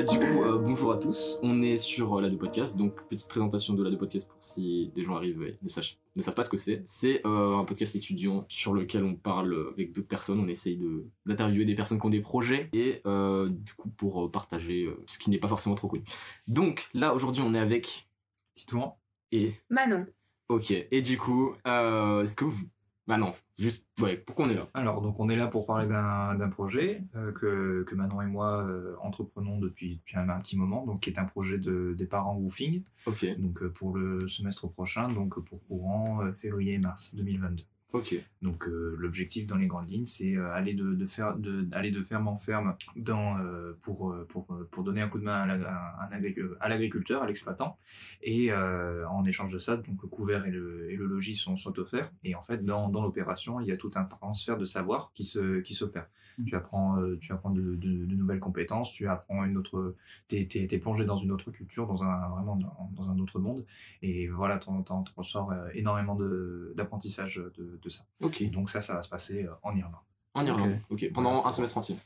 bah du coup, euh, bonjour à tous. On est sur euh, la de podcast, donc petite présentation de la de podcast pour si des gens arrivent et ne, sachent- ne savent pas ce que c'est. C'est euh, un podcast étudiant sur lequel on parle avec d'autres personnes. On essaye de d'interviewer des personnes qui ont des projets et euh, du coup pour euh, partager euh, ce qui n'est pas forcément trop connu. Donc là aujourd'hui on est avec Titouan et Manon. ok et du coup euh, est-ce que vous bah non juste ouais pourquoi on est là? Alors, donc on est là pour parler d'un d'un projet euh, que, que Manon et moi euh, entreprenons depuis, depuis un, un petit moment, donc qui est un projet de, des parents Woofing, ok. Donc euh, pour le semestre prochain, donc pour courant février-mars 2022. Ok Donc euh, l'objectif dans les grandes lignes, c'est euh, aller de, de faire de aller de ferme en ferme dans euh, pour, euh, pour pour donner un coup de main à l'agriculteur, à l'exploitant, et en échange de ça, donc le couvert et le, et le logis sont, sont offerts. Et en fait, dans, dans l'opération, il y a tout un transfert de savoir qui se qui s'opère. Tu apprends tu apprends de, nouvelles compétences, tu apprends une autre, t'es t'es plongé dans une autre culture, dans un vraiment dans, dans un autre monde, et voilà, t'en ressors énormément d'apprentissage de, de ça. donc ça, ça va se passer euh, en Irlande. en Irlande ok pendant un semestre entier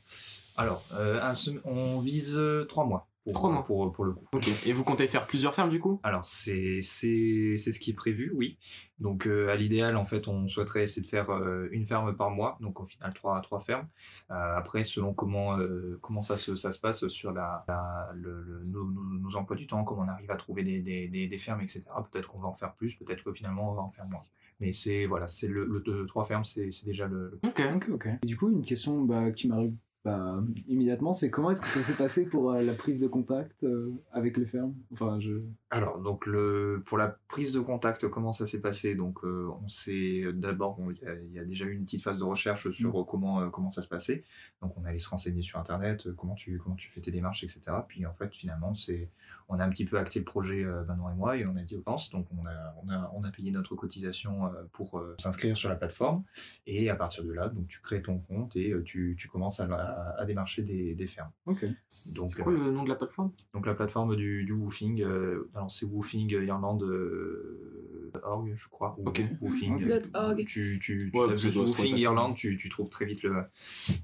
Alors, euh, un sem- on vise euh, trois mois. Pour, Trois mois. Pour, pour le coup. et vous comptez faire plusieurs fermes du coup? Alors, c'est c'est c'est ce qui est prévu, oui. Donc, euh, à l'idéal, en fait, on souhaiterait essayer de faire euh, une ferme par mois. Donc, au final, trois, trois fermes. Euh, après, selon comment, euh, comment ça, se, ça se passe sur la, la- le, le- nos, nos- nos emplois du temps, comment on arrive à trouver des, des, des, des fermes, etc. Peut-être qu'on va en faire plus, peut-être que finalement, on va en faire moins. Mais c'est voilà, c'est le, le, le trois fermes, c'est c'est déjà le, le ok Ok, ok. Et du coup, une question bah, qui m'arrive bah, immédiatement, c'est comment est-ce que ça s'est passé pour euh, la prise de contact euh, avec les fermes? Enfin, je... Alors, donc le, pour la prise de contact, comment ça s'est passé? Donc, euh, on s'est d'abord, bon, il y, a- il y a déjà eu une petite phase de recherche sur euh, comment euh, comment ça se passait. Donc, on allait se renseigner sur internet, euh, comment tu comment tu fais tes démarches, etc. Puis en fait, finalement, c'est on a un petit peu acté le projet Manon et moi et on a dit pense. Donc, on a on a on a payé notre cotisation pour s'inscrire sur la plateforme et à partir de là, donc tu crées ton compte et tu, tu commences à, à, à démarcher des, des fermes. Ok. Donc, c'est quoi le nom de la plateforme? Donc la plateforme du, du woofing, alors c'est woofing Irlande euh, org, je crois. ou Ok. Woofing. Dot org. Tu, tu, tu Ouais, tapes se woofing Irlande, tu, tu trouves très vite le,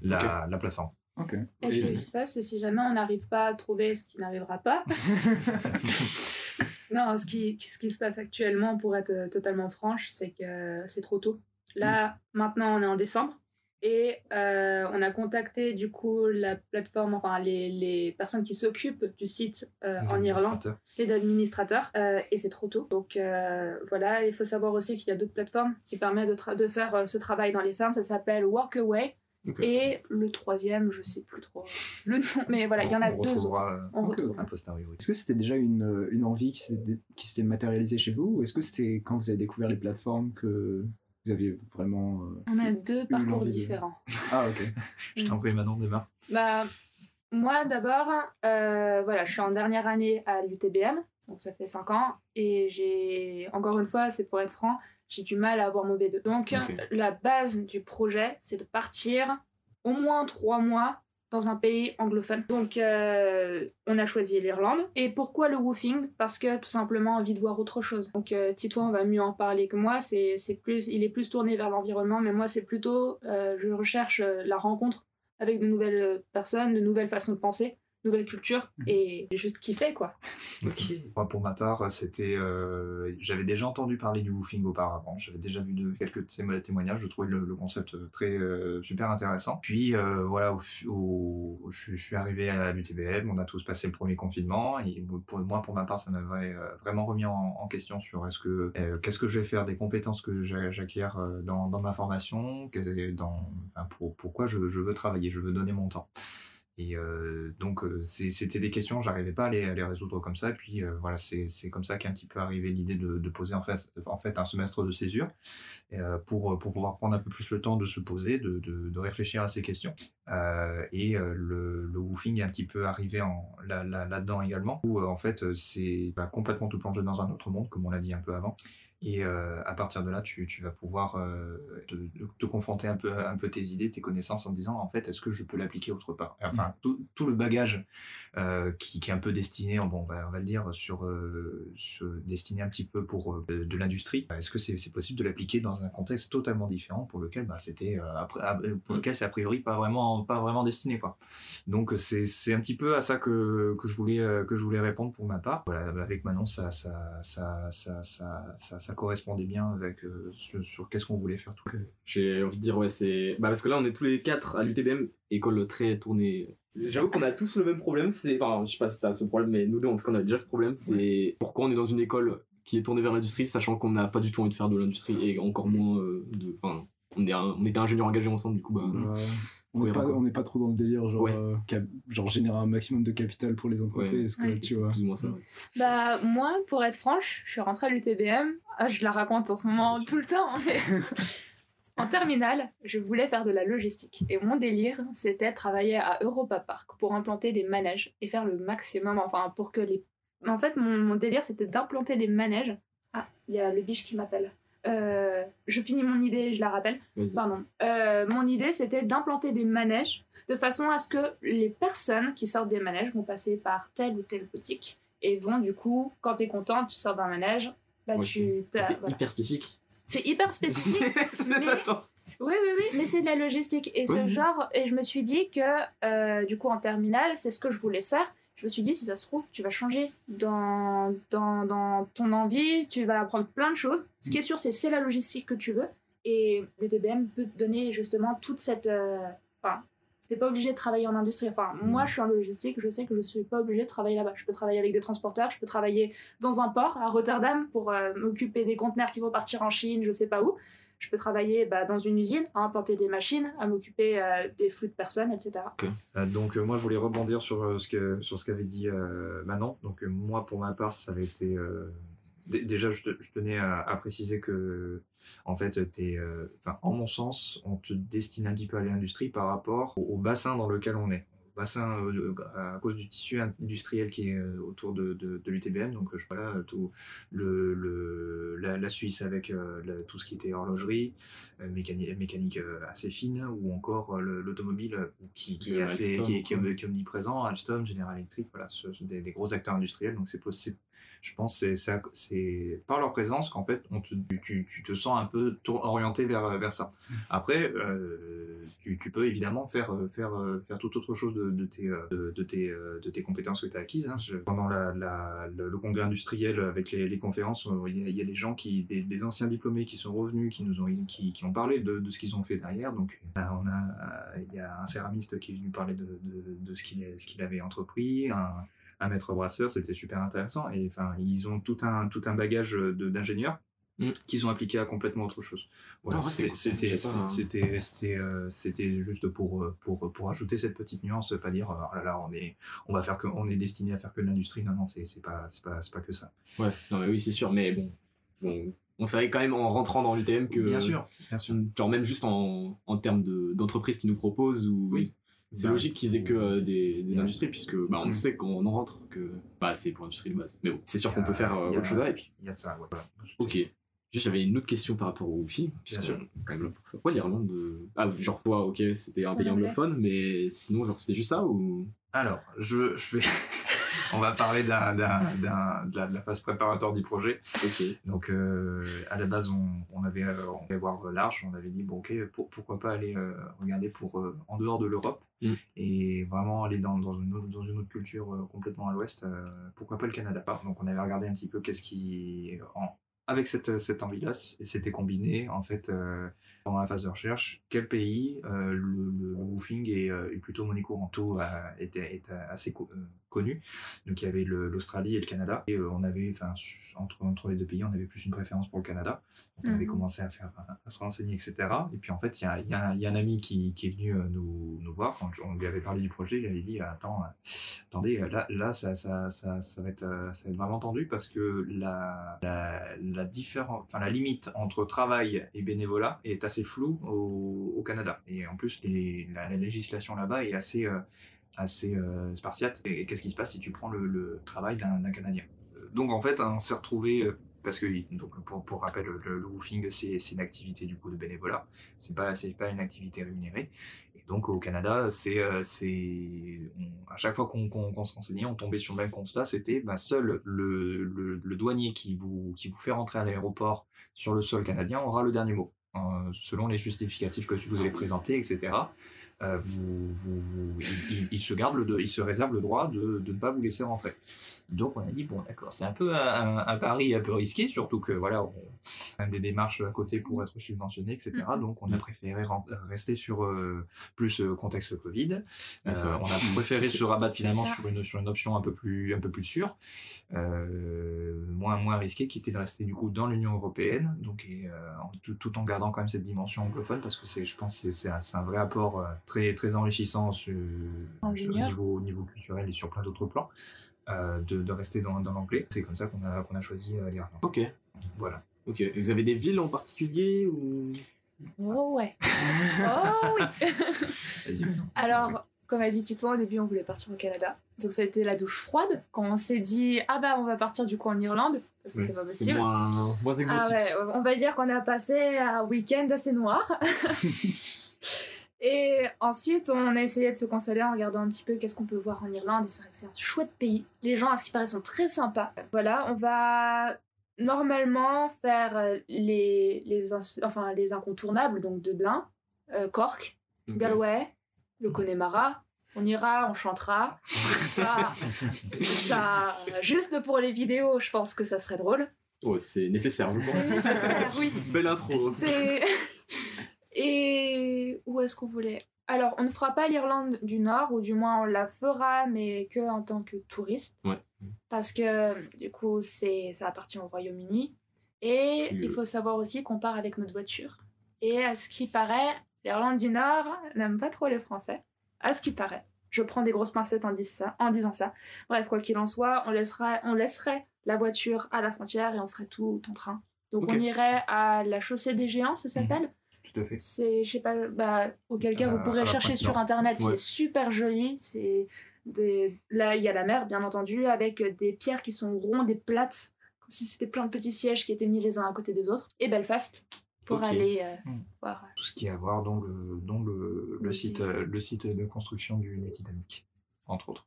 la, la plateforme. Ok. Et ce qui se passe, c'est si jamais on n'arrive pas à trouver ce qui n'arrivera pas. non, ce qui, ce qui se passe actuellement, pour être totalement franche, c'est que c'est trop tôt. Là, maintenant, on est en décembre. Et euh, on a contacté du coup la plateforme, enfin les, les personnes qui s'occupent du site euh, en Irlande, les administrateurs, euh, et c'est trop tôt. Donc euh, voilà, il faut savoir aussi qu'il y a d'autres plateformes qui permettent de, faire euh, ce travail dans les fermes. Ça s'appelle Workaway. Et le troisième, je sais plus trop le nom, mais voilà, il y en a On deux autres. retrouvera, On Ok, retrouve. a posteriori. Est-ce que c'était déjà une, une envie qui s'est dé- qui s'était matérialisée chez vous Ou est-ce que c'était quand vous avez découvert les plateformes que vous aviez vraiment... euh, On a deux parcours de- différents. Ah, ok. Je t'en prie, Manon, démarre. Bah, moi d'abord, euh, voilà, je suis en dernière année à l'UTBM, donc ça fait 5 ans, et j'ai, encore une fois, c'est pour être franc, j'ai du mal à avoir mon B2. Donc la base du projet, c'est de partir au moins 3 mois dans un pays anglophone. Donc euh, on a choisi l'Irlande. Et pourquoi le woofing? Parce que tout simplement envie de voir autre chose. Donc euh, Titouan va mieux en parler que moi, c'est plus, il est plus tourné vers l'environnement, mais moi c'est plutôt, euh, je recherche euh, la rencontre avec de nouvelles personnes, de nouvelles façons de penser, nouvelles cultures, et j'ai juste kiffé quoi. Ok. Moi, pour ma part, c'était, euh, j'avais déjà entendu parler du woofing auparavant. J'avais déjà vu de quelques témo- témoignages. Je trouvais le, le concept très euh, super intéressant. Puis euh, voilà, au, fu- au- je, suis arrivé à l'UTBM. On a tous passé le premier confinement. Et pour moi, pour ma part, ça m'avait euh, vraiment remis en, en question sur est-ce que euh, qu'est-ce que je vais faire des compétences que j'a- j'acquiers euh, dans, dans ma formation, dans, enfin, pour, pourquoi je, je veux travailler, je veux donner mon temps. Et euh, donc, euh, c'était des questions, j'arrivais pas à les, résoudre comme ça. Puis, euh, voilà, c'est comme ça qu'est un petit peu arrivé l'idée de, poser en fait, un semestre de césure pour, pouvoir prendre un peu plus le temps de se poser, de, réfléchir à ces questions. Et le, le woofing est un petit peu arrivé là-dedans également, où en fait, c'est bah, complètement tout plongé dans un autre monde, comme on l'a dit un peu avant. Et euh, à partir de là, tu, tu vas pouvoir euh, te, te confronter un peu, un peu tes idées, tes connaissances en disant en fait, est-ce que je peux l'appliquer autre part? Enfin, tout, tout le bagage euh, qui, qui est un peu destiné, bon, on va, on va le dire, sur, destiné un petit peu pour de, l'industrie. Est-ce que c'est possible de l'appliquer dans un contexte totalement différent pour lequel bah, c'était ah, pour lequel c'est a priori pas vraiment pas vraiment destiné quoi. Donc c'est un petit peu à ça que, que je voulais que je voulais répondre pour ma part. Voilà, avec Manon ça ça ça ça ça ça, ça correspondait bien avec euh, sur, sur qu'est-ce qu'on voulait faire tout. J'ai envie de dire, ouais, c'est. Bah, parce que là, on est tous les quatre à l'UTBM, école très tournée. J'avoue qu'on a tous le même problème, c'est. Enfin, je sais pas si t'as ce problème, mais nous deux, en tout cas, on a déjà ce problème, c'est pourquoi on est dans une école qui est tournée vers l'industrie, sachant qu'on n'a pas du tout envie de faire de l'industrie et encore moins euh, de. Enfin, on, est un- on était ingénieurs engagés ensemble, du coup, bah. On n'est pas, encore. on n'est pas trop dans le délire, genre, Ouais. euh, cap- genre générer un maximum de capital pour les entreprises, quoi, Ouais. tu c'est vois. plus ou moins ça, ouais. Bah, moi, pour être franche, je suis rentrée à l'UTBM. Ah, je la raconte en ce moment tout le temps, mais. en terminale, je voulais faire de la logistique. Et mon délire, c'était travailler à Europa Park pour implanter des manèges et faire le maximum, enfin, pour que les. En fait, mon, mon délire, c'était d'implanter les manèges. Ah, il y a le biche qui m'appelle. Euh, je finis mon idée, je la rappelle. Pardon. Euh, mon idée, c'était d'implanter des manèges de façon à ce que les personnes qui sortent des manèges vont passer par telle ou telle boutique et vont du coup, quand t'es content, tu sors d'un manège, bah Ouais, tu. C'est voilà. hyper spécifique. C'est hyper spécifique. mais- Attends. Oui, oui, oui, mais c'est de la logistique. Et ce genre, et je me suis dit que, euh, du coup, en terminale, c'est ce que je voulais faire. Je me suis dit, si ça se trouve, tu vas changer dans, dans, dans ton envie, tu vas apprendre plein de choses. Ce qui est sûr, c'est c'est la logistique que tu veux. Et le TBM peut te donner justement toute cette. euh, Enfin, t'es pas obligé de travailler en industrie. Enfin, moi, je suis en logistique, je sais que je suis pas obligé de travailler là-bas. Je peux travailler avec des transporteurs, je peux travailler dans un port à Rotterdam pour euh, m'occuper des conteneurs qui vont partir en Chine, je sais pas où. Je peux travailler bah, dans une usine, à implanter des machines, à m'occuper euh, des flux de personnes, etc. Euh, donc euh, moi je voulais rebondir sur ce ce qu'avait dit Manon. Donc moi pour ma part ça avait été dé- déjà je, te- je tenais à, préciser que en fait en mon sens on te destine un petit peu à l'industrie par rapport au bassin dans lequel on est. Bassin euh, à cause du tissu industriel qui est euh, autour de, de, de l'UTBM donc euh, je voilà tout le, le la, la Suisse avec euh, la- tout ce qui était horlogerie euh, mécanique, mécanique euh, assez fine ou encore euh, le- l'automobile euh, qui, qui, est Euh, assez, Alstom, qui, est, qui est- quoi. qui est omniprésent, Alstom, General Electric, voilà, ce sont des, des gros acteurs industriels, donc c'est possible. Je pense que c'est- par leur présence qu'en fait on te, tu, te sens un peu orienté vers, vers ça. Après, euh, tu, peux évidemment faire, euh, faire, euh, faire toute autre chose de, tes, de, tes, de tes compétences que tu as acquises. hein. Pendant le, congrès industriel avec les, conférences, il y, a, des gens, qui, des, anciens diplômés qui sont revenus, qui nous ont, qui, qui ont parlé de, de ce qu'ils ont fait derrière. Donc on a, il y a un céramiste qui est venu parler de, de, ce qu'il ce qu'il avait entrepris, un maître brasseur, c'était super intéressant. Et enfin, ils ont tout un, tout un bagage de- d'ingénieurs Mm. qu'ils ont appliqué à complètement autre chose. Voilà, Ah c'était hein. euh, c'était juste pour euh, pour pour ajouter cette petite nuance, pas dire euh, oh là là on est on va faire que on est destiné à faire que de l'industrie. Non non c'est c'est pas c'est pas c'est pas que ça. Ouais, non, mais oui, c'est sûr, mais bon. bon on savait quand même en rentrant dans l'UTM que. bien sûr bien sûr. Genre, même juste en, en termes de- d'entreprise qui nous proposent, ou. Oui. C'est Bah, logique qu'ils aient que euh, des, des industries, puisque bah, on sait quand on en rentre que bah, c'est pour l'industrie de base. Mais bon, c'est sûr qu'on peut faire euh, autre chose avec. Il y a de ça ouais, voilà. Ok. Juste, j'avais une autre question par rapport au sûr. est quand même là pour ça. Pourquoi l'Irlande de... Ah, genre, toi, ok, c'était un pays anglophone, mais sinon, genre, c'était juste ça ou? Alors, je, je vais. On va parler d'un, d'un, d'un- de, la, de la phase préparatoire du projet. Donc, euh, à la base, on, on avait, euh, on avait voir large. On avait dit, bon, ok, pour- pourquoi pas aller euh, regarder pour, euh, en dehors de l'Europe Mm. et vraiment aller dans, dans, une autre, dans une autre culture complètement à l'ouest. pourquoi pas le Canada Donc, on avait regardé un petit peu qu'est-ce qui. En, avec cette, cette envie-là, et c'était combiné, en fait, euh, pendant la phase de recherche, quel pays euh, le, le, woofing est, euh, est plutôt euh, était, est assez co- euh, connu. Donc il y avait l'Australie et le Canada. Et euh, on avait, enfin, entre, entre les deux pays, on avait plus une préférence pour le Canada. Donc on avait Mhm. commencé à, faire, à, se renseigner, etc. Et puis en fait, il y a, y a y a un ami qui, qui est venu euh, nous, nous voir. Quand on lui avait parlé du projet, il avait dit Attends, euh, attendez, là, là ça, ça, ça, va être, euh, ça va être vraiment tendu parce que la, la, la, enfin, la limite entre travail et bénévolat est assez floue au, Canada. Et en plus, la, la législation là-bas est assez, euh, assez euh, spartiate. Et qu'est-ce qui se passe si tu prends le, travail d'un Canadien? Euh, Donc en fait, on s'est retrouvé parce que donc pour, rappel, le, le woofing c'est une activité du coup de bénévolat, c'est pas pas une activité rémunérée. Donc au Canada, c'est euh, à chaque fois qu'on se renseignait, on tombait sur le même constat, c'était bah, seul le, douanier qui vous qui fait rentrer à l'aéroport sur le sol canadien aura le dernier mot, euh, selon les justificatifs que vous allez présenter, etc. il, se garde se réserve le droit de ne pas vous laisser rentrer. Donc on a dit bon d'accord, c'est un peu un, un- un pari un peu risqué, surtout que voilà, on a des démarches à côté pour être subventionné, etc. Mhm. Donc on a Mhm. préféré rester sur euh, plus euh, contexte Covid. Euh, on a préféré se rabattre finalement sur une sur une option un peu plus un peu plus sûre, euh, moins moins risquée, qui était de rester du coup dans l'Union européenne, donc et, euh, en- tout, tout en gardant quand même cette dimension anglophone parce que c'est je pense que c'est c'est un, vrai apport très très enrichissant sur, En sur- au niveau au niveau culturel et sur plein d'autres plans. Euh, de, de rester dans, dans l'anglais. C'est comme ça qu'on a, qu'on a choisi euh, l'Irlande. Ok. Voilà. Ok. Et Vous avez des villes en particulier ou? Oh ouais. oh oui. Vas-y maintenant. Alors, comme a dit Titon, au début, on voulait partir au Canada. Donc, ça a été la douche froide. Quand on s'est dit, ah bah, on va partir du coup en Irlande, parce que c'est pas C'est possible. moins, moins Ah exotique. ouais, on va dire qu'on a passé un week-end assez noir. et ensuite, on a essayé de se consoler en regardant un petit peu qu'est-ce qu'on peut voir en Irlande. Et c'est vrai que c'est un chouette pays. Les gens, à ce qui paraît, sont très sympas. Voilà, on va normalement faire euh, les, enfin, les incontournables, donc Dublin, euh, Cork. Galway, le Connemara. On ira, on chantera. Ça, ça, juste pour les vidéos, je pense que ça serait drôle. Oh, c'est nécessaire, je C'est pense. nécessaire, oui. Belle intro. C'est. Où est-ce qu'on voulait Alors, on ne fera pas l'Irlande du Nord, ou du moins on la fera, mais que en tant que touriste. Ouais. Parce que du coup, c'est ça appartient au Royaume-Uni. Et Le- il faut savoir aussi qu'on part avec notre voiture. Et à ce qui paraît, l'Irlande du Nord n'aime pas trop les Français. À ce qui paraît. Je prends des grosses pincettes en, dis ça- en disant ça. Bref, quoi qu'il en soit, on, laissera, on laisserait la voiture à la frontière et on ferait tout en train. Donc on irait à la chaussée des géants, ça s'appelle Tout à fait. C'est, je sais pas, bah, auquel cas Euh, vous à pourrez chercher sur internet, Ouais. c'est super joli. C'est des... Là, il y a la mer, bien entendu, avec des pierres qui sont rondes et plates, comme si c'était plein de petits sièges qui étaient mis les uns à côté des autres. Et Belfast, pour aller euh, Mm. voir. Tout ce qui est à voir dans le, dans le, site, euh, le site de construction du, du Titanic, entre autres.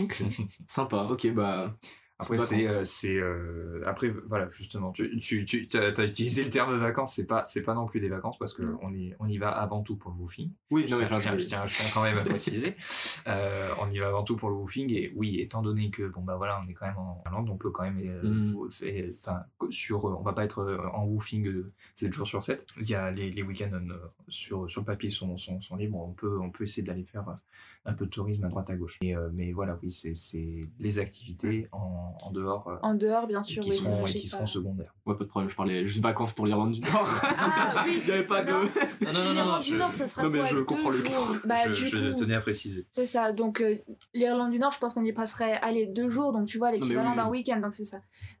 Ok. Sympa. Ok, bah. Après, c'est, euh, c'est, euh, après, voilà, justement, tu, tu, tu as, utilisé le terme vacances, c'est pas, c'est pas non plus des vacances parce que on y, on y va avant tout pour le woofing. Oui, Je non, mais tiens, je, tiens, je, tiens, je tiens quand même à préciser. Euh, on y va avant tout pour le woofing et oui, étant donné que bon bah voilà, on est quand même en Irlande, on peut quand même euh, Mm. enfin sur, on va pas être euh, en woofing euh, 7 jours sur 7. Il y a les, les week-ends euh, sur sur le papier sont, sont, sont libres, on peut on peut essayer d'aller faire euh, un peu de tourisme à droite à gauche. Et, euh, mais voilà, oui, c'est c'est les activités en, en dehors euh, En dehors, bien sûr, qui oui, seront et qui secondaires. Ouais, pas de problème, je parlais juste vacances pour l'Irlande du Nord. Ah oui, Il n'y avait pas de. Non. Non, L'Irlande du Nord, ça sera Non, mais quoi je comprends le jours? Bah, je, je coup, tenais à préciser. C'est ça, donc euh, l'Irlande du Nord, je pense qu'on y passerait, allez, deux jours, donc tu vois, l'équivalent oui, d'un oui. week-end, donc c'est ça.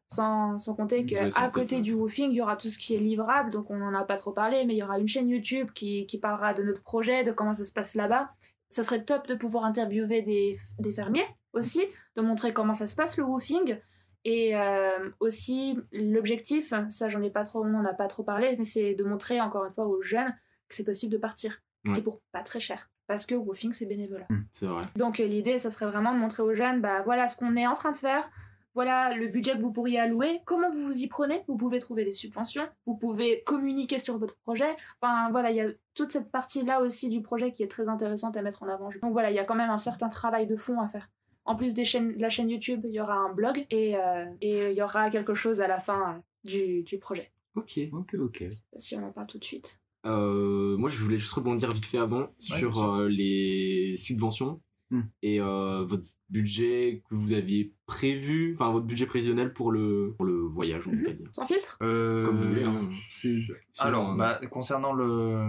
Sans, sans compter qu'à côté du woofing, il y aura tout ce qui est livrable, donc on n'en a pas trop parlé, mais il y aura une chaîne YouTube qui, qui parlera de notre projet, de comment ça se passe là-bas. Ça serait top de pouvoir interviewer des, des fermiers aussi, de montrer comment ça se passe le woofing. Et euh, aussi, l'objectif, ça j'en ai pas trop, on n'en a pas trop parlé, mais c'est de montrer encore une fois aux jeunes que c'est possible de partir. Ouais. Et pour pas très cher. Parce que woofing, c'est bénévolat. C'est vrai. Donc euh, l'idée, ça serait vraiment de montrer aux jeunes, bah voilà ce qu'on est en train de faire, voilà le budget que vous pourriez allouer, comment vous vous y prenez, vous pouvez trouver des subventions, vous pouvez communiquer sur votre projet, enfin voilà, il y a toute cette partie-là aussi du projet qui est très intéressante à mettre en avant. Donc voilà, il y a quand même un certain travail de fond à faire. En plus des chaînes, de la chaîne YouTube, il y aura un blog et euh, et il y aura quelque chose à la fin euh, du, du projet. Ok. Ok, ok. Si on en parle tout de suite. Euh, moi, je voulais juste rebondir vite fait avant sur euh, les subventions Hmm. et euh, votre budget que vous aviez prévu, enfin votre budget prévisionnel pour le, pour le voyage, on Mhm. va dire. Sans filtre? Euh, Comme vous voulez, hein. C'est- Sinon, Alors, bah, concernant le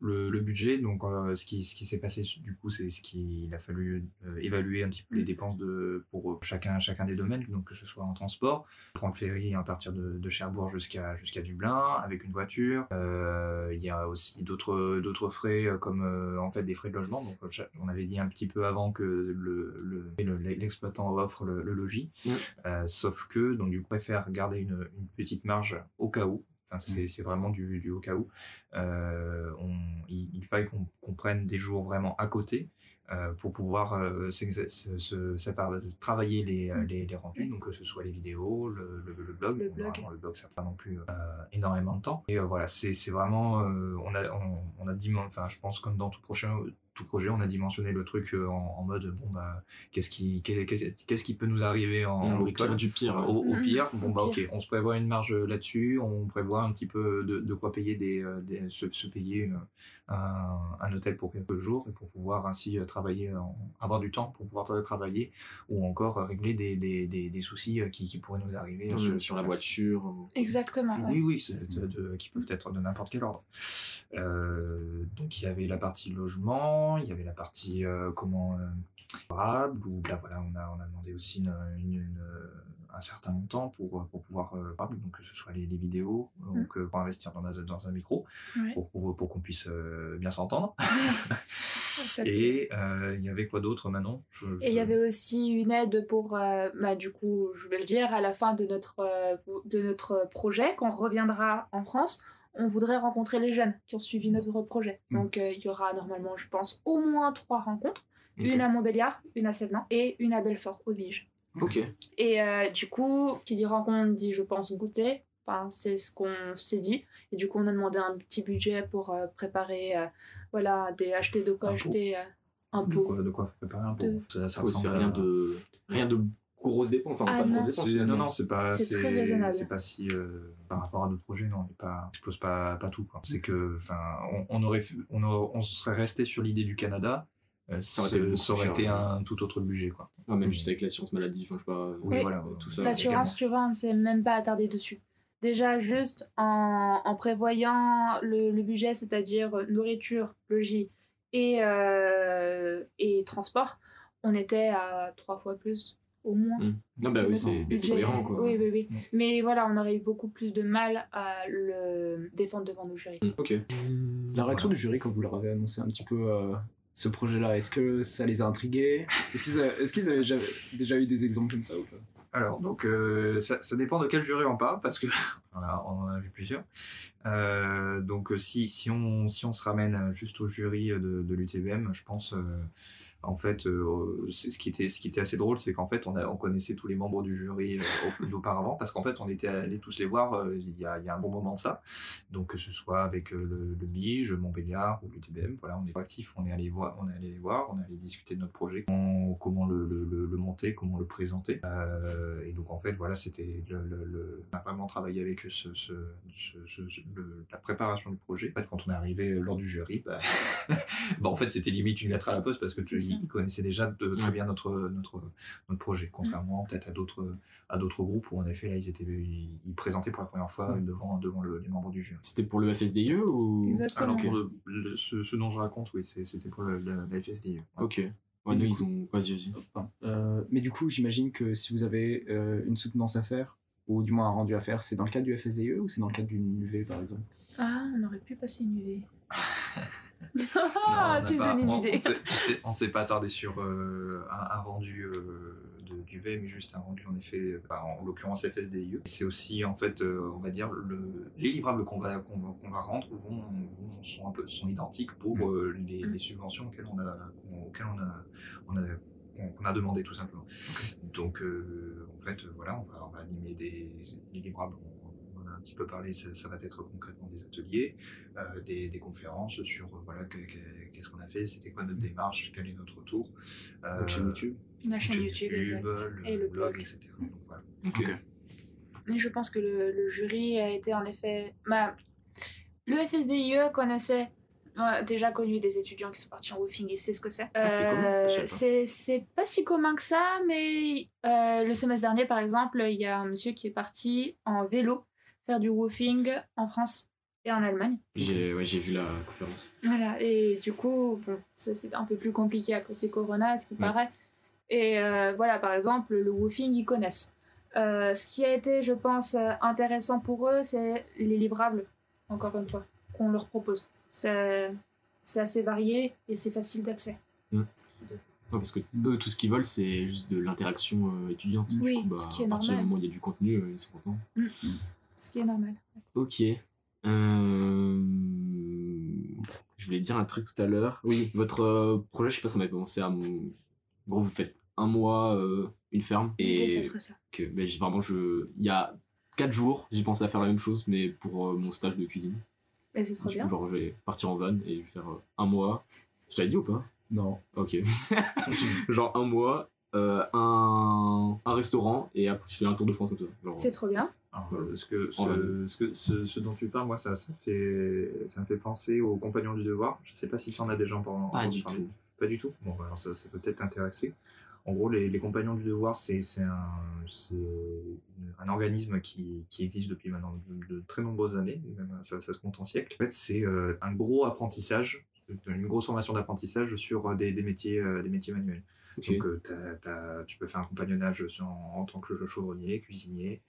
le, le budget, donc euh, ce qui, ce qui s'est passé du coup, c'est ce qu'il a fallu euh, évaluer un petit peu les Mm. dépenses de, pour euh, chacun, chacun des domaines, donc que ce soit en transport, prendre le ferry à partir de, de Cherbourg jusqu'à jusqu'à Dublin avec une voiture. Euh, Il y a aussi d'autres d'autres frais comme euh, en fait des frais de logement. Donc on avait dit un petit peu avant que le le- le- l'exploitant offre le, le logis. Euh, sauf que donc du coup préfère garder une, une petite marge au cas où. Enfin, c'est vraiment du, du au cas où. Euh, on- il, il faille qu'on prenne des jours vraiment à côté euh, pour pouvoir euh, se- travailler les, les, les rendus, donc que ce soit les vidéos, le, le, le blog. Le blog. normalement, le blog, ça prend non plus énormément de temps. Et voilà, c'est vraiment, on a, on, on a dimen- enfin, je pense comme dans tout prochain, tout projet, on a dimensionné le truc euh, en, en mode, bon bah, qu'est-ce qui, qu'est-ce qu'est-ce qui peut nous arriver en, en Au bricole pire du pire. au, au Mhm. pire, bon bah pire. ok, on se prévoit une marge là-dessus, on prévoit un petit peu de, de quoi payer des, euh, des- se, se payer euh, un, un hôtel pour quelques jours et pour pouvoir ainsi euh, travailler, en- avoir du temps pour pouvoir tra- travailler ou encore euh, régler des, des, des, des soucis euh, qui, qui pourraient nous arriver Sur, euh, le- sur la voiture. Exactement. ouais. Oui, oui, c'est de- de- qui peuvent être de n'importe quel ordre. Euh, donc il y avait la partie logement, il y avait la partie euh, comment euh, durable, où là voilà, on a, on a demandé aussi une, une- une, un certain montant pour, pour pouvoir, euh, donc que ce soit les, les vidéos, donc euh, pour investir dans un, dans un micro, Ouais. pour, pour, pour qu'on puisse euh, bien s'entendre. Et il y avait quoi d'autre, Manon? Je- Et il y avait aussi une aide pour, bah, du coup, je vais le dire, à la fin de notre, de notre projet, quand on reviendra en France, on voudrait rencontrer les jeunes qui ont suivi notre projet. Mm. Donc euh, il y aura normalement, je pense, au moins trois rencontres. Une à Montbéliard, une à Sévenant et une à Belfort, au Bige. Ok. Et euh, du coup, qui dit rencontre dit, je pense, goûter. Enfin, c'est ce qu'on s'est dit. Et du coup, on a demandé un petit budget pour euh, préparer, euh, voilà, des, acheter de quoi Un pot. acheter euh, un de pot. quoi, de quoi préparer un pot. De- Ça, ça ressemble rien à- de rien de grosses dépenses. Enfin, Ah pas de non. grosses dépenses. C'est- non, non, c'est pas. C'est très raisonnable. C'est pas si. euh, par rapport à d'autres projets, non, on n'est pas. on explose pas, pas tout. C'est que. Enfin, on, on aurait. On, aurait- on serait resté sur l'idée du Canada. euh, Ça aurait ce- été ça aurait été un tout autre budget, quoi. Ouais, même juste avec l'assurance maladie, enfin, je sais pas. Oui, Oui. voilà. tout ça. L'assurance, tu vois, on ne s'est même pas attardé dessus. Déjà, juste en, en prévoyant le, le budget, c'est-à-dire euh, nourriture, logis et, euh, et transport, on était à trois fois plus, au moins. Hmm. Non, bah oui, c'est cohérent, quoi. Oui, oui, oui. Mm. Mais voilà, on aurait eu beaucoup plus de mal à le défendre devant nos jurys. Hmm, Ok. La réaction du jury quand vous leur avez annoncé un petit peu euh, ce projet-là, est-ce que ça les a intrigués? Est-ce qu'ils avaient déjà, déjà eu des exemples comme ça ou pas? Alors, donc, euh, ça, ça dépend de quel jury on parle, parce que on, a, on en a vu plusieurs. Euh, donc, si, si, on, si on se ramène juste au jury de, de l'UTBM, je pense, euh, en fait, euh, ce, qui était, assez drôle, c'est qu'en fait, on, a, on connaissait tous les membres du jury euh, au- auparavant, parce qu'en fait, on était allés tous les voir euh, il y, a, un bon moment de ça. Donc, que ce soit avec euh, le, le Bige, Montbéliard ou l'UTBM, voilà, on est actifs, on est allé voir, on est allé les voir, on est allé discuter de notre projet, comment, le, le, monter, comment le présenter. Et donc en fait voilà c'était le, le, le- on a vraiment travaillé avec eux ce, ce, ce, ce- ce- le- la préparation du projet. En fait, quand on est arrivé lors du jury, bah, bah, en fait c'était limite une lettre à la poste parce que ils connaissaient déjà de, très bien notre notre notre projet, contrairement peut-être à d'autres à d'autres groupes où en effet là ils étaient ils, ils présentaient pour la première fois devant devant le- les membres du jury. C'était pour le FSDIE ou? Exactement. Alors pour le, le- ce, ce dont je raconte, oui, c'était pour le, FSDIE. Ouais. Ok. Ouais, nous, ils coup- ont. Vas-y, vas-y. Enfin, euh, mais du coup, j'imagine que si vous avez euh, une soutenance à faire, ou du moins un rendu à faire, c'est dans le cadre du FSDE ou c'est dans le cadre d'une UV par exemple? Ah, on aurait pu passer une UV. Non, ah, on tu me donnes une on- idée. on s'est- pas attardé sur euh, un, un rendu euh, du V, mais juste un rendu en effet, euh, bah, en l'occurrence FSDIE. C'est aussi en fait, euh, on va dire, le, les livrables qu'on va, qu'on va, qu'on va rendre vont, vont- sont, un peu, sont identiques pour euh, les, Mm. les subventions auxquelles on a, auxquelles on a, on a, qu'on- a demandé tout simplement. Donc euh, en fait, euh, voilà, on va, on va animer des, des livrables. Un petit peu parlé, ça, ça va être concrètement des ateliers, euh, des, des conférences sur euh, voilà que- que- qu'est-ce qu'on a fait, c'était quoi notre démarche, quel est notre retour. Euh, Votre chaîne YouTube La chaîne YouTube, le, et le blog, blog. etc. Donc, voilà. Ok. Ok. Et je pense que le, le jury a été en effet. Bah, le FSDIE connaissait. a déjà connu des étudiants qui sont partis en woofing et sait ce que c'est. Ah, c'est Euh, pas. c'est c'est pas si commun que ça, mais euh, le semestre dernier, par exemple, il y a un monsieur qui est parti en vélo faire du woofing en France. et en Allemagne. J'ai ouais, j'ai vu la conférence. Voilà, et du coup, bon, ça, c'est un peu plus compliqué à cause du Corona, ce qui Ouais. paraît. Et euh, voilà, par exemple, le woofing, ils connaissent. Euh, ce qui a été, je pense, euh, intéressant pour eux, c'est les livrables, encore une fois, qu'on leur propose. C'est c'est assez varié et c'est facile d'accès. Ouais, parce que eux, tout ce qu'ils veulent, c'est juste de l'interaction euh, étudiante. Du Oui, coup, bah, ce qui est à partir du normal. moment où il y a du contenu, euh, ils sont contents. Ce qui est normal. Ok. Euh, Je voulais dire un truc tout à l'heure. Oui, votre euh, projet, je sais pas, ça m'a pensé à mon. En gros, vous faites un mois euh, une ferme et ça serait ça. que ben, vraiment, je. Il y a 4 jours, j'ai pensé à faire la même chose, mais pour euh, mon stage de cuisine. Et c'est trop du bien. coup, genre, je vais partir en van et je vais faire euh, un mois. Je t'avais dit ou pas? Non. Ok. genre un mois, euh, un, un restaurant et après je fais un tour de France autour. C'est trop bien. Alors, euh, ce, que, ce, En que- ce, que- ce- ce dont tu parles, moi, ça, ça, fait, ça me fait penser aux compagnons du devoir. Je sais pas si tu en as déjà pendant. Pas du parler. tout. Pas du tout Bon, bah, alors ça, ça peut peut-être t'intéresser. En gros, les, les compagnons du devoir, c'est c'est un, un organisme qui, qui existe depuis maintenant de, de très nombreuses années, même ça, ça se compte en siècles. En fait, c'est euh, un gros apprentissage, une grosse formation d'apprentissage sur euh, des, des métiers, euh, des métiers manuels. Donc, euh, tu peux faire un compagnonnage en, en tant que chaudronnier, cuisinier,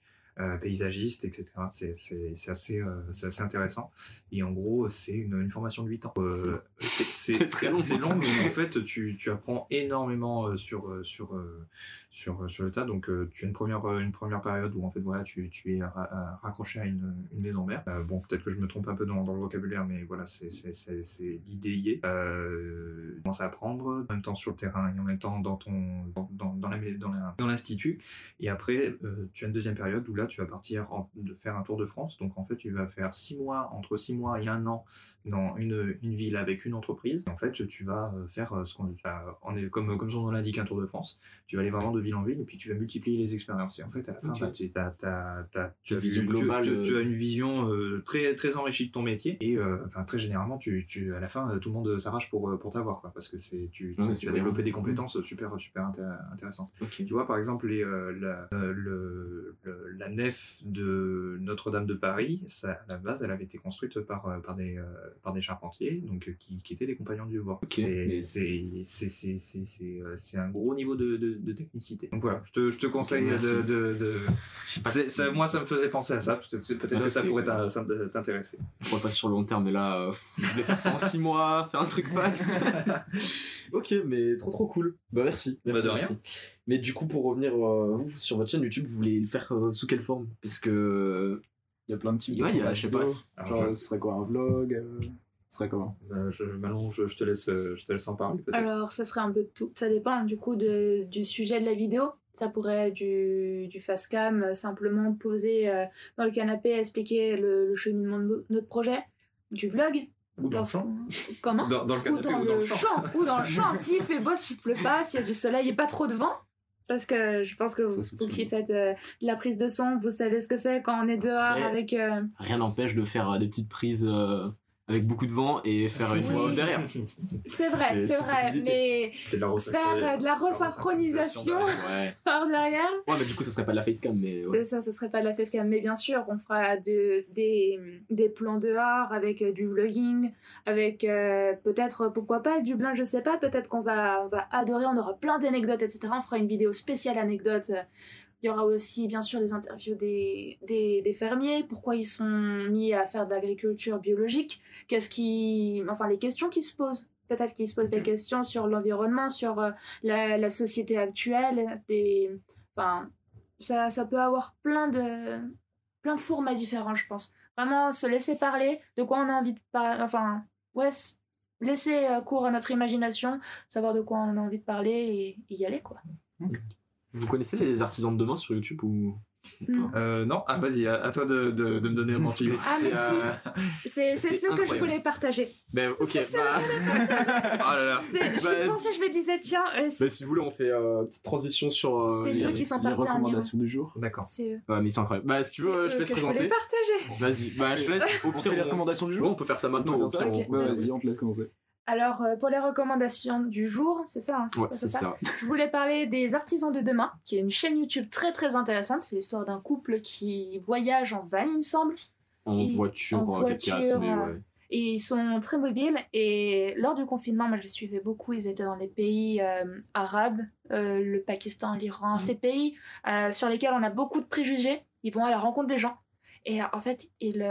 paysagiste, etc. C'est c'est- c'est assez, euh, c'est assez intéressant. Et en gros, c'est une, une formation de 8 ans. Euh, c'est très c'est- long. c'est long, mais en fait, tu, tu apprends énormément euh, sur, euh, sur, euh, sur, euh, sur le tas. Donc, euh, tu as une première, euh, une première période où en fait, voilà, tu, tu es ra- raccroché à une, une maison mère. Euh, bon, peut-être que je me trompe un peu dans, dans le vocabulaire, mais voilà, c'est c'est- c'est- c'est l'idée y est. Euh, tu commences à apprendre en même temps sur le terrain et en même temps dans ton dans, dans, dans la- dans la- dans l'institut. Et après, euh, tu as une deuxième période où là, tu vas partir en- de faire un tour de France. Donc, en fait, tu vas faire six mois, entre six mois et un an, dans une, une ville avec une entreprise. Et en fait, tu vas euh, faire euh, ce qu'on on est comme, comme son nom l'indique, un tour de France. Tu vas aller vraiment de ville en ville et puis tu vas multiplier les expériences. Et en fait, à la fin, bah, tu, t'as- t'as- tu as vision globale, tu- tu euh. as une vision euh, très, très enrichie de ton métier. Et euh, enfin, très généralement, tu, tu, à la fin, euh, tout le monde s'arrache pour, euh, pour t'avoir. Parce que tu, Ouais, tu bien. développer des compétences super, super intér- intéressantes. Tu vois, par exemple, les, euh, la, euh, le- le- la nef de Notre-Dame de Paris, ça, à la base, elle avait été construite par, euh, par, des, euh, par des charpentiers donc, euh, qui, qui étaient des compagnons du devoir. Ok, C'est- un gros niveau de, de, de technicité. Donc voilà, je te, je te conseille merci. de. de, ça, moi, ça me faisait penser à ça. Peut-être que ça Merci. pourrait t'intéresser. Je crois pas sur le long terme, mais là, euh, je vais faire ça en 6 mois, faire un truc fast. ok, mais trop trop cool. Bah merci. merci, Bah, de rien. merci. Mais du coup, pour revenir, euh, vous, sur votre chaîne YouTube, vous voulez le faire euh, sous quelle forme? Parce que. Il y a plein de types de Ouais, il y a- je sais pas. Genre, je- ce serait quoi un vlog euh, Ce serait comment? Euh, je, Manon, je, je te laisse, je te laisse en parler. Alors, ça serait un peu de tout. Ça dépend du coup de, du sujet de la vidéo. Ça pourrait être du, du fast cam, simplement posé euh, dans le canapé expliquer le, le cheminement de no- notre projet. Du vlog. Ou dans le champ. lorsqu'on- Comment? Dans, dans le Ou canapé dans, ou dans le le champ. champ. Ou dans le champ. S'il fait beau, s'il pleut pas, s'il y a du soleil et pas trop de vent. Parce que je pense que vous, vous qui faites euh, de la prise de son, vous savez ce que c'est quand on est dehors Après- avec. euh, Rien n'empêche de faire euh, des petites prises avec beaucoup de vent et faire une Oui. voix derrière. C'est vrai, C'est- vrai. Mais C'est de la faire euh, de la resynchronisation Ouais. par derrière. Ouais, mais du coup, ça serait pas de la facecam, mais. Ouais. C'est ça, ce serait pas de la facecam. Mais bien sûr, on fera de, des, des plans dehors avec euh, du vlogging, avec euh, peut-être, pourquoi pas, du blanc, je sais pas. Peut-être qu'on va, on va adorer, on aura plein d'anecdotes, etc. On fera une vidéo spéciale anecdote. Il y aura aussi, bien sûr, les interviews des, des, des fermiers, pourquoi ils sont mis à faire de l'agriculture biologique, qu'est-ce qui. Enfin, les questions qui se posent. Peut-être qu'ils se posent des Ok. questions sur l'environnement, sur euh, la, la société actuelle, des. Enfin, ça, ça peut avoir plein de, plein de formats différents, je pense. Vraiment, se laisser parler, de quoi on a envie de parler. Enfin, ouais, laisser euh, cours à notre imagination, savoir de quoi on a envie de parler et, et y aller, quoi. Vous connaissez les artisans de demain sur YouTube ou. Non. pas Euh, non, ah, vas-y, à, à toi de, de, de me donner un bon film. Ah, mais si. euh, C'est c'est C'est ce que je incroyable. voulais partager. Ben, ok, C'est bah. Oh là là. C'est- J'y Bah, pensais, je me disais, tiens, euh, bah, si vous voulez, on fait euh, petite transition sur. euh, C'est les- ceux qui sont Les partis en Iran. recommandations du jour. D'accord. C'est eux. Ouais, mais ils sont incroyables. Bah, si tu veux, C'est je te laisse que je voulais présenter. partager. Vas-y, bah, je laisse. Au pire, les on- recommandations du jour on peut faire ça maintenant. Vas-y, on te laisse commencer. Alors, euh, pour les recommandations du jour, c'est ça, hein, Ouais, c'est ça. Je voulais parler des Artisans de demain, qui est une chaîne YouTube très très intéressante. C'est l'histoire d'un couple qui voyage en van, il me semble. En voiture, en euh, 4x4, voiture, mais ouais. Et ils sont très mobiles. Et lors du confinement, moi je les suivais beaucoup. Ils étaient dans des pays euh, arabes, euh, le Pakistan, l'Iran, Mhm. ces pays euh, sur lesquels on a beaucoup de préjugés. Ils vont à la rencontre des gens. Et en fait, ils,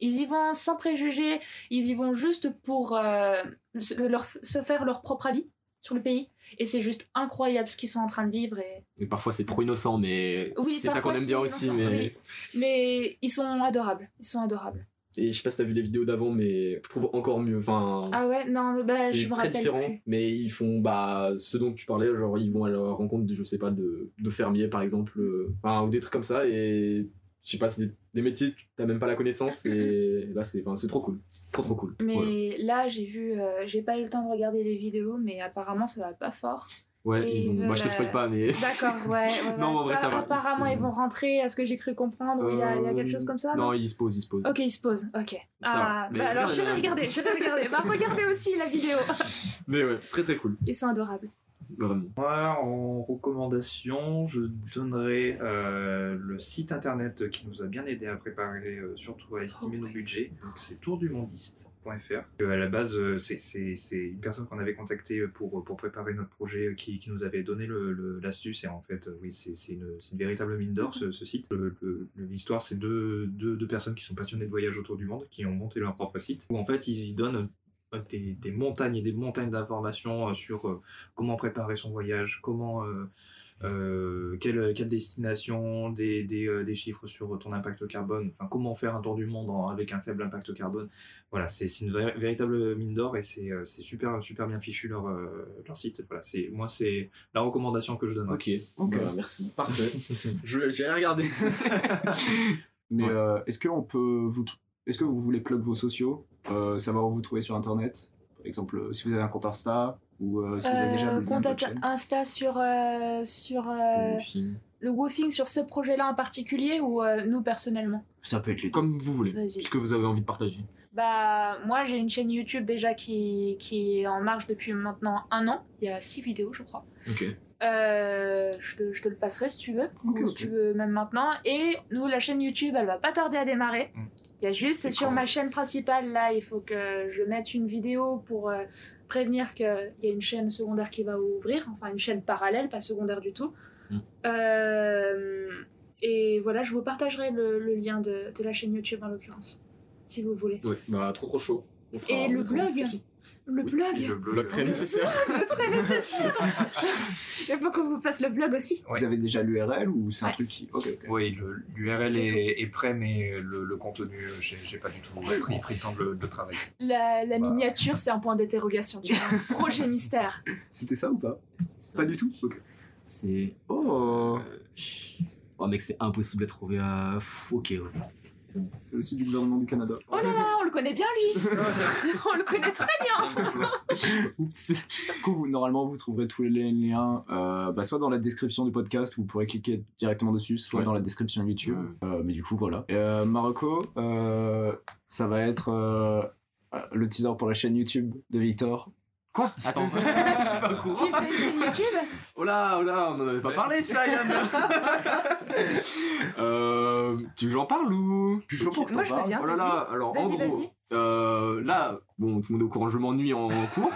ils y vont sans préjugés. Ils y vont juste pour euh, se, leur, se faire leur propre avis sur le pays. Et c'est juste incroyable ce qu'ils sont en train de vivre. Et... Et parfois c'est trop innocent, mais Oui, c'est ça qu'on aime bien c'est aussi. Mais... oui. Mais ils sont adorables. Ils sont adorables. Et je sais pas si t'as vu les vidéos d'avant, mais je trouve encore mieux. Enfin, Ah ouais, non, bah, c'est je me très rappelle différent, plus. mais ils font bah ce dont tu parlais, genre ils vont à la rencontre de je sais pas de, de fermiers par exemple, euh, enfin, ou des trucs comme ça et je sais pas, c'est des, des métiers t'as même pas la connaissance et là c'est trop cool, trop trop cool. Mais Voilà. là, j'ai vu, euh, j'ai pas eu le temps de regarder les vidéos, mais apparemment ça va pas fort. Ouais, et ils ont, je te spoil pas mais D'accord, ouais. ouais, Non, en vrai, ça va. Apparemment, ils vont rentrer, à ce que j'ai cru comprendre, ou il y, a, il y a quelque chose comme ça, non, non ils se posent, ils se posent. Ok, ils se posent, ok. Ah, va. Mais bah alors je vais regarde. regarder, je vais regarder. Bah regardez aussi la vidéo. Mais ouais, très très cool, Ils sont adorables. Moi, en recommandation, je donnerai euh, le site internet qui nous a bien aidé à préparer, euh, surtout à estimer nos budgets. C'est tourdumondiste.fr. À la base, euh, c'est- une personne qu'on avait contactée pour, préparer notre projet qui, nous avait donné l'astuce. Et en fait, oui, c'est une, véritable mine d'or ce, site. L'histoire, c'est deux, deux, personnes qui sont passionnées de voyage autour du monde, qui ont monté leur propre site, où en fait, ils y donnent des, des montagnes et des montagnes d'informations euh, sur euh, comment préparer son voyage, comment euh, euh, quelle, quelle destination, des, des, euh, des chiffres sur ton impact carbone, enfin comment faire un tour du monde en- avec un faible impact carbone. Voilà, c'est c'est une vé- véritable mine d'or et c'est euh, c'est super super bien fichu leur, euh, leur site. Voilà, c'est moi c'est la recommandation que je donnerais. Ok, Ok. Bah, merci. Parfait. Je J'ai rien regardé. Mais Ouais. euh, est-ce que on peut vous, est-ce que vous voulez plug vos sociaux, savoir où vous trouvez sur internet, par exemple euh, si vous avez un compte Insta ou euh, si vous avez déjà le Euh, compte. Insta sur, euh, sur euh, Film. le woofing, sur ce projet-là en particulier, ou euh, nous personnellement? Ça peut être les deux. Comme vous voulez, ce que vous avez envie de partager. Bah, moi j'ai une chaîne YouTube déjà qui, qui est en marche depuis maintenant un an. Il y a six vidéos, je crois. Ok. Euh, je, te, je te le passerai si tu veux, ou si tu veux même maintenant. Et nous, la chaîne YouTube, elle va pas tarder à démarrer. Mm. Il y a juste sur ma chaîne principale, là, il faut que je mette une vidéo pour euh, prévenir qu'il y a une chaîne secondaire qui va ouvrir, enfin une chaîne parallèle, pas secondaire du tout. Mm. Euh, et voilà, je vous partagerai le, le lien de, de la chaîne YouTube en l'occurrence, si vous voulez. Ouais, bah trop trop chaud. Et le mettra en blog. Le Oui, blog Le Blog très nécessaire. Très nécessaire Il faut qu'on vous fasse le blog aussi. Ouais. Vous avez déjà l'URL ou c'est un Ouais. truc qui. Ok, ok. Oui, le- l'URL est, est prêt, mais le, le contenu, euh, j'ai pas du tout pris, pris le temps de le de le travailler. La, la miniature, c'est un point d'interrogation. projet mystère. C'était ça ou pas? Pas du tout? Ok. C'est. Oh euh, Oh mec, c'est impossible à trouver à. Pff, ok, ouais. C'est aussi du gouvernement du Canada. Oh là là, on le connaît bien lui On le connaît très bien Oups. Du coup, vous- normalement, vous trouverez tous les liens euh, bah, soit dans la description du podcast, vous pourrez cliquer directement dessus, soit Ouais. dans la description YouTube. Ouais. Euh, mais du coup, voilà. Euh, Marocco, euh, ça va être le teaser pour la chaîne YouTube de Victor. Quoi Attends, je suis pas au Tu courant. fais une chaîne YouTube Oh là, oh là, on en avait pas parlé ça, Yann euh, Tu veux que j'en parle ou Je veux que Moi, je veux bien. Oh là là, alors en Vas-y, gros, vas-y. euh, là, bon, tout le monde est au courant, je m'ennuie en cours.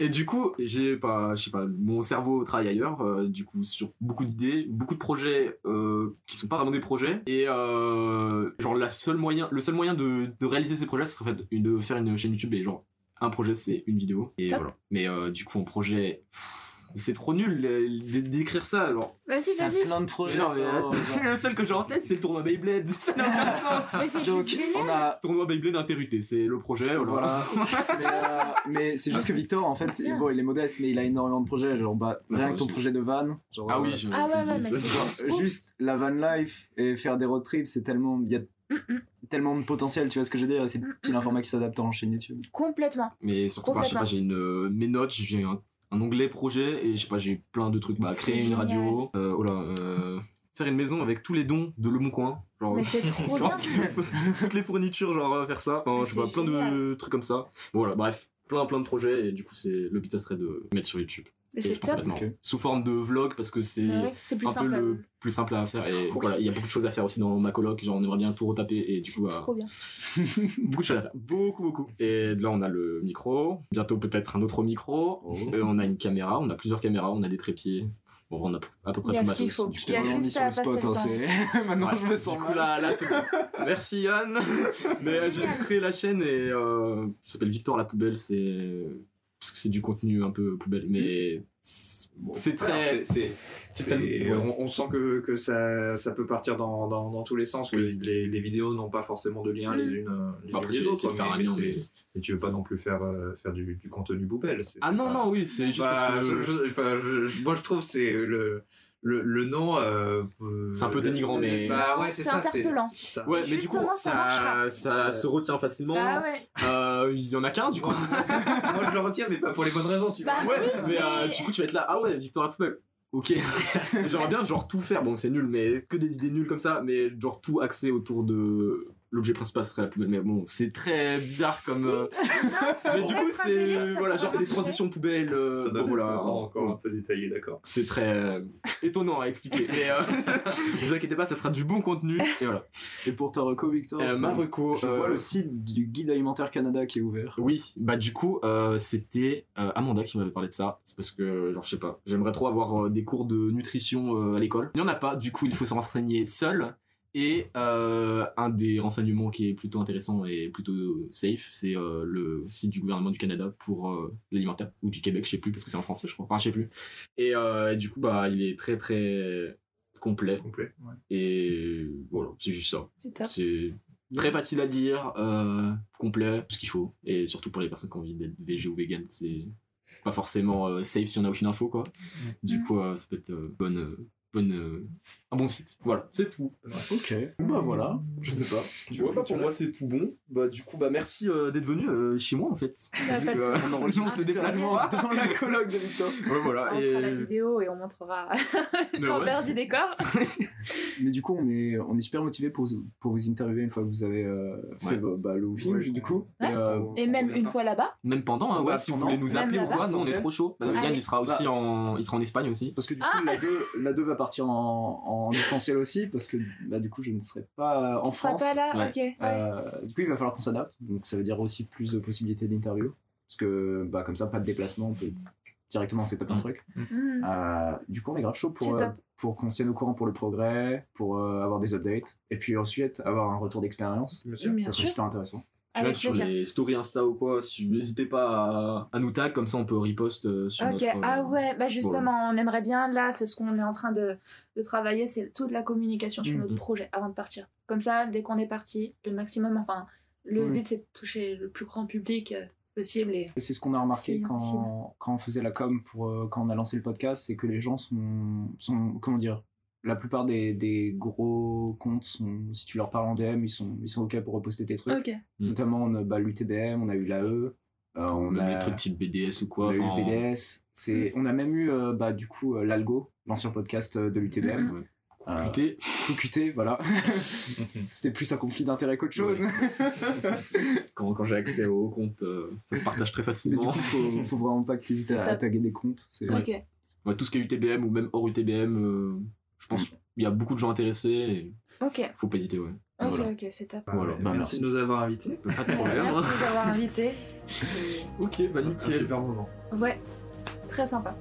et du coup, j'ai pas, je sais pas, mon cerveau travaille ailleurs, euh, du coup, sur beaucoup d'idées, beaucoup de projets euh, qui sont pas vraiment des projets. Et euh, genre, la seule moyen, le seul moyen de, de réaliser ces projets, ce serait de, de faire une chaîne YouTube et genre, un projet, c'est une vidéo. Et Top. voilà. Mais euh, du coup, en projet, c'est trop nul d'écrire ça, alors. Vas-y, vas-y. plein de Mais projets. non, mais Oh, le seul que j'ai en tête, c'est le tournoi Beyblade. Ça n'a aucun sens. Mais c'est juste génial on a. Tournoi Beyblade interrupté, c'est le projet, voilà. Voilà. mais euh, mais c'est juste que Victor, en fait, bien. bon, il est modeste, mais il a énormément de projets. Genre, bah, Bah, rien que ton projet de van. Genre, Ah oui, je- Ah ouais, ouais, mais ça- c'est- genre, juste la van life et faire des road trips, c'est tellement. Il y a. tellement de potentiel, tu vois ce que je veux dire C'est Mm, pile mm, un format qui s'adapte en chaîne YouTube. Complètement. Mais surtout, enfin, je sais pas, j'ai une euh, mes notes, j'ai un, un onglet projet et je sais pas, j'ai plein de trucs. Bah, créer une génial. radio, euh, oh là, euh, faire une maison avec tous les dons de Le Bon Coin. Genre, Mais c'est trop genre, bien. toutes les fournitures, genre euh, faire ça. Enfin, je sais plein de trucs comme ça. Bon, voilà, bref, plein plein de projets et du coup, c'est le but, ça serait de mettre sur YouTube. Mais c'est je pense que ça va top. être marrant. Ok. Sous forme de vlog parce que c'est Ouais, un simple. peu à- le plus simple à faire et voilà il y a beaucoup de choses à faire aussi dans ma coloc genre on aimerait bien tout retaper et du C'est coup euh, trop bien. beaucoup de choses à faire beaucoup beaucoup et là on a le micro bientôt peut-être un autre micro Oh. Euh, on a une caméra on a plusieurs caméras on a des trépieds bon on a à peu près Il tout ce matos qu'il faut. Il y a juste à passer spot, le hein, temps. Maintenant, Ouais. je me sens mal. là, merci Yann mais euh, j'ai créé la chaîne et euh, ça s'appelle Victor la poubelle c'est parce que c'est du contenu un peu poubelle mais Bon, c'est très tellement- on, on sent que, que ça, ça peut partir dans, dans, dans tous les sens, que Oui. les, les vidéos n'ont pas forcément de lien les unes les, après, les autres, mais, un mais mais- mais tu veux pas non plus faire, euh, faire du, du contenu poubelle. ah non pas- non oui c'est juste Bah, parce que je- je- enfin, je- je- moi je trouve c'est le, le, le nom. euh, euh, C'est un peu dénigrant, mais- Bah ouais, c'est ça. c'est interpellant. c'est ça. Ouais, mais du coup, Justement, ça marchera. ça, ça se retient facilement. Ah ouais. Euh, Il y en a qu'un, du coup. Moi je le retiens, mais pas pour les bonnes raisons, tu vois. Bah, ouais, oui, mais, euh, mais- du coup, tu vas être là. Ah ouais, Victor poubelle. Ok. J'aimerais bien, genre, tout faire. Bon, c'est nul, mais que des idées nulles comme ça. Mais, genre, tout axé autour de. L'objet principal serait la poubelle. Mais bon, c'est très bizarre comme. euh, Mais du coup, c'est. Voilà, genre des transitions poubelles. euh, Ça doit bon, voilà. être encore un peu détaillé, d'accord. C'est très euh, étonnant à expliquer. Mais euh, ne vous inquiétez pas, ça sera du bon contenu. Et voilà. Et pour ta reco, Victor Euh, je- ma reco, Je euh, vois le site du guide alimentaire Canada qui est ouvert. Oui, bah du coup, euh, c'était euh, Amanda qui m'avait parlé de ça. C'est parce que, genre, je sais pas, j'aimerais trop avoir euh, des cours de nutrition euh, à l'école. Il n'y en a pas, du coup, il faut se renseigner seul. Et euh, un des renseignements qui est plutôt intéressant et plutôt safe, c'est euh, le site du gouvernement du Canada pour euh, l'alimentaire, ou du Québec, je sais plus, parce que c'est en français, je crois. Enfin, je sais plus. Et, euh, et du coup, bah, il est très très complet. Complet. ouais. Et voilà, c'est juste ça. C'est top. C'est très facile à lire, euh, complet, tout ce qu'il faut. Et surtout pour les personnes qui ont envie d'être végé ou vegan, c'est pas forcément euh, safe si on n'a aucune info, quoi. Du Mm. coup, euh, ça peut être euh, bonne, euh, bonne, euh, un bon site. Voilà, c'est tout. Ok, bah voilà, je sais pas. Tu vois, bah, pour moi, c'est tout bon. Bah, du coup, bah, merci euh, d'être venu euh, chez moi, en fait. Parce que, euh, on enregistre déplacement. dans la coloc de Victor. Ouais, voilà. On et... fera la vidéo et on montrera l'envers ouais. du décor. Mais du coup, on est, on est super motivé pour, vous- pour vous interviewer une fois que vous avez euh, fait Ouais. bah, bah, le film, Ouais. du coup. Ouais. Et, euh, Et même une fois là-bas. Même pendant, hein, ouais, si vous voulez nous appeler ou quoi, nous on est trop chaud. Bah, Yann, il sera aussi en, il sera en Espagne aussi. Parce que du coup, Ah. la 2 la deux va partir en, en distanciel aussi, parce que bah, du coup, je ne serai pas en Tu seras France. pas là, Ouais. ok. ouais. Euh, du coup, il va falloir qu'on s'adapte. Donc, ça veut dire aussi plus de possibilités d'interview. Parce que, bah, comme ça, pas de déplacement, on peut directement setup un truc. Euh, du coup, on est grave chaud pour, euh, pour qu'on se tienne au courant pour le progrès, pour euh, avoir des updates, et puis ensuite avoir un retour d'expérience. Bien sûr. Bien ça serait super intéressant. Même sur plaisir. les stories Insta ou quoi, si, n'hésitez pas à, à nous tag, comme ça on peut repost euh, sur Ok, notre... euh, ah ouais, bah justement, on aimerait bien, là, c'est ce qu'on est en train de, de travailler, c'est toute la communication sur Mhm. notre projet avant de partir. Comme ça, dès qu'on est parti, le maximum, enfin, le Oui. but c'est de toucher le plus grand public euh, possible et c'est ce qu'on a remarqué quand, quand on faisait la com, pour, euh, quand on a lancé le podcast, c'est que les gens sont, sont comment dire, la plupart des, des gros comptes, sont, si tu leur parles en DM, ils sont, ils sont OK pour reposter tes trucs. Mm. Notamment, on a bah, l'UTBM, on a eu l'AE, euh, on, a, les trucs type BDS ou on quoi. a eu le BDS. C'est, on a même eu, euh, bah, du coup, euh, l'Algo, l'ancien podcast euh, de l'UTBM. Mhm. ouais. Euh, QQT, voilà. C'était plus un conflit d'intérêt qu'autre chose. quand, quand j'ai accès au compte, euh, ça se partage très facilement. coup, faut, faut vraiment pas que tu hésites à, C'est à top. taguer des comptes. C'est, Ok. Ouais, tout ce qui est UTBM ou même hors UTBM, euh, je pense qu'il y a beaucoup de gens intéressés et Ok. faut pas hésiter, ouais. Ok, Voilà. ok, c'est top. Voilà, Ouais, bah, merci merci. de nous avoir invités. Pas de Ouais, problème. Merci de nous avoir invités. Ok, bah Un nickel. super moment. Ouais, très sympa.